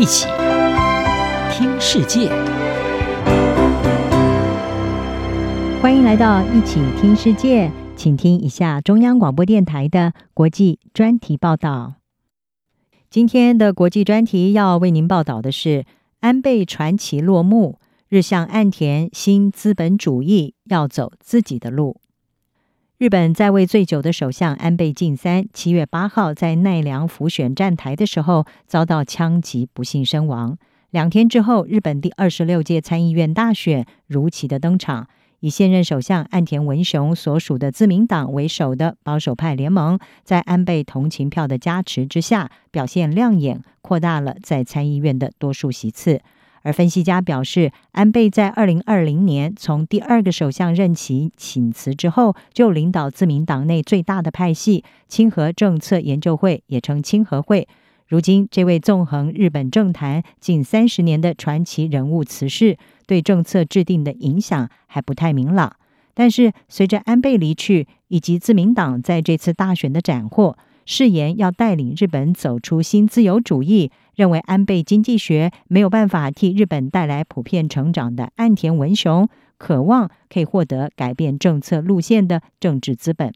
一起听世界，欢迎来到一起听世界，请听一下中央广播电台的国际专题报道。今天的国际专题要为您报道的是安倍传奇落幕，日向岸田新资本主义要走自己的路。日本在位最久的首相安倍晋三，七月八号在奈良辅选站台的时候遭到枪击，不幸身亡。两天之后，日本第二十六届参议院大选如期的登场，以现任首相岸田文雄所属的自民党为首的保守派联盟，在安倍同情票的加持之下，表现亮眼，扩大了在参议院的多数席次。而分析家表示，安倍在二零二零年从第二个首相任期请辞之后，就领导自民党内最大的派系亲和政策研究会，也称亲和会。如今，这位纵横日本政坛近三十年的传奇人物辞世，对政策制定的影响还不太明朗。但是，随着安倍离去，以及自民党在这次大选的斩获，誓言要带领日本走出新自由主义，认为安倍经济学没有办法替日本带来普遍成长的岸田文雄，渴望可以获得改变政策路线的政治资本。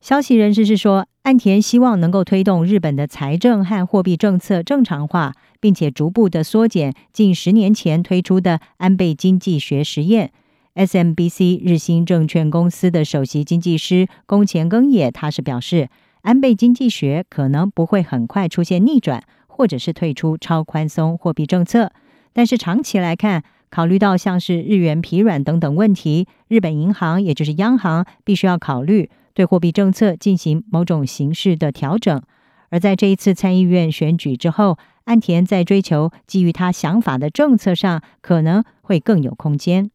消息人士是说，岸田希望能够推动日本的财政和货币政策正常化，并且逐步的缩减近十年前推出的安倍经济学实验。SMBC 日兴证券公司的首席经济师宫前耕也，他是表示。安倍经济学可能不会很快出现逆转，或者是退出超宽松货币政策，但是长期来看，考虑到像是日元疲软等等问题，日本银行也就是央行必须要考虑对货币政策进行某种形式的调整。而在这一次参议院选举之后，岸田在追求基于他想法的政策上，可能会更有空间。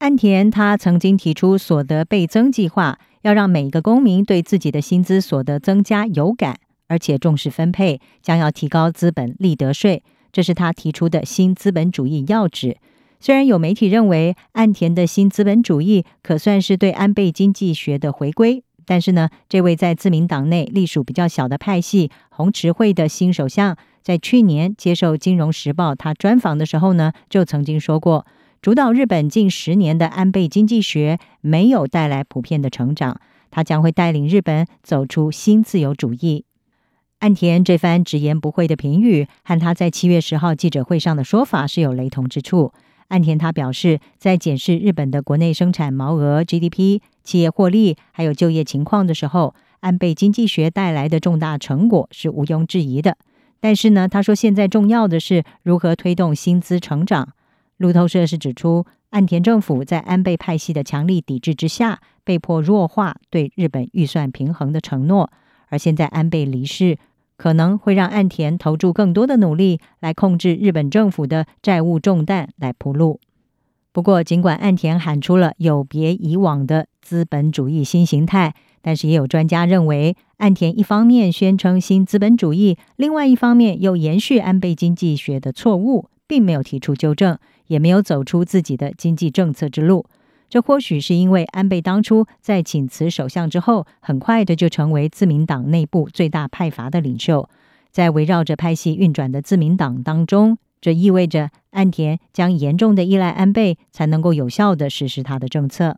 岸田他曾经提出所得倍增计划。要让每一个公民对自己的薪资所得增加有感，而且重视分配，将要提高资本利得税，这是他提出的新资本主义要旨。虽然有媒体认为岸田的新资本主义可算是对安倍经济学的回归，但是呢，这位在自民党内隶属比较小的派系红池会的新首相，在去年接受《金融时报》他专访的时候呢，就曾经说过。主导日本近十年的安倍经济学没有带来普遍的成长，他将会带领日本走出新自由主义。岸田这番直言不讳的评语，和他在七月十号记者会上的说法是有雷同之处。岸田他表示，在检视日本的国内生产毛额、GDP、企业获利还有就业情况的时候，安倍经济学带来的重大成果是毋庸置疑的。但是呢，他说现在重要的是如何推动薪资成长。路透社是指出，岸田政府在安倍派系的强力抵制之下，被迫弱化对日本预算平衡的承诺。而现在安倍离世，可能会让岸田投注更多的努力来控制日本政府的债务重担来铺路。不过，尽管岸田喊出了有别以往的资本主义新形态，但是也有专家认为，岸田一方面宣称新资本主义，另外一方面又延续安倍经济学的错误，并没有提出纠正。也没有走出自己的经济政策之路，这或许是因为安倍当初在请辞首相之后，很快的就成为自民党内部最大派阀的领袖，在围绕着派系运转的自民党当中，这意味着岸田将严重的依赖安倍，才能够有效的实施他的政策。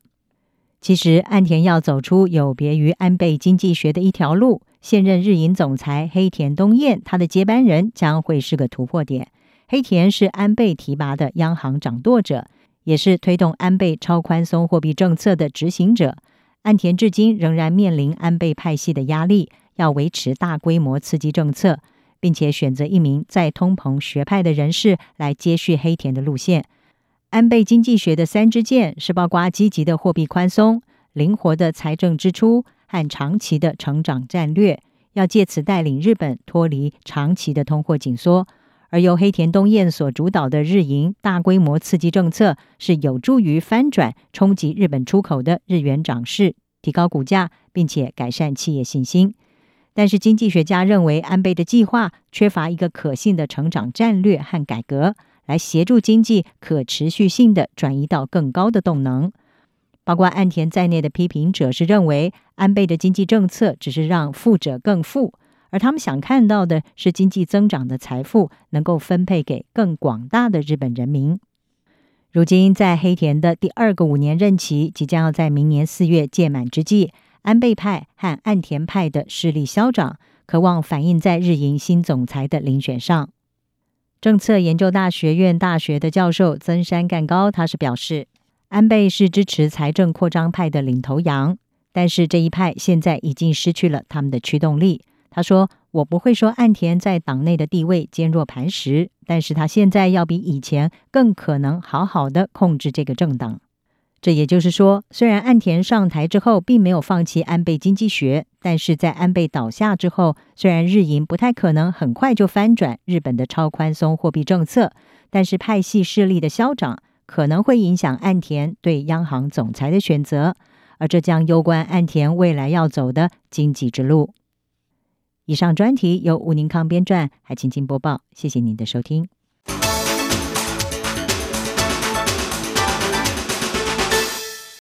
其实，岸田要走出有别于安倍经济学的一条路，现任日银总裁黑田东彦他的接班人将会是个突破点。黑田是安倍提拔的央行掌舵者，也是推动安倍超宽松货币政策的执行者。岸田至今仍然面临安倍派系的压力，要维持大规模刺激政策，并且选择一名在通膨学派的人士来接续黑田的路线。安倍经济学的三支箭是包括积极的货币宽松、灵活的财政支出和长期的成长战略，要借此带领日本脱离长期的通货紧缩。而由黑田东彦所主导的日银大规模刺激政策，是有助于翻转冲击日本出口的日元涨势，提高股价，并且改善企业信心。但是，经济学家认为，安倍的计划缺乏一个可信的成长战略和改革，来协助经济可持续性的转移到更高的动能。包括岸田在内的批评者是认为，安倍的经济政策只是让富者更富。而他们想看到的是经济增长的财富能够分配给更广大的日本人民。如今，在黑田的第二个五年任期即将要在明年四月届满之际，安倍派和岸田派的势力消长，渴望反映在日营新总裁的遴选上。政策研究大学院大学的教授曾山干高，他是表示，安倍是支持财政扩张派的领头羊，但是这一派现在已经失去了他们的驱动力。他说：“我不会说岸田在党内的地位坚若磐石，但是他现在要比以前更可能好好的控制这个政党。”这也就是说，虽然岸田上台之后并没有放弃安倍经济学，但是在安倍倒下之后，虽然日银不太可能很快就翻转日本的超宽松货币政策，但是派系势力的消长可能会影响岸田对央行总裁的选择，而这将攸关岸田未来要走的经济之路。以上专题由吴宁康编撰，还请您播报，谢谢您的收听。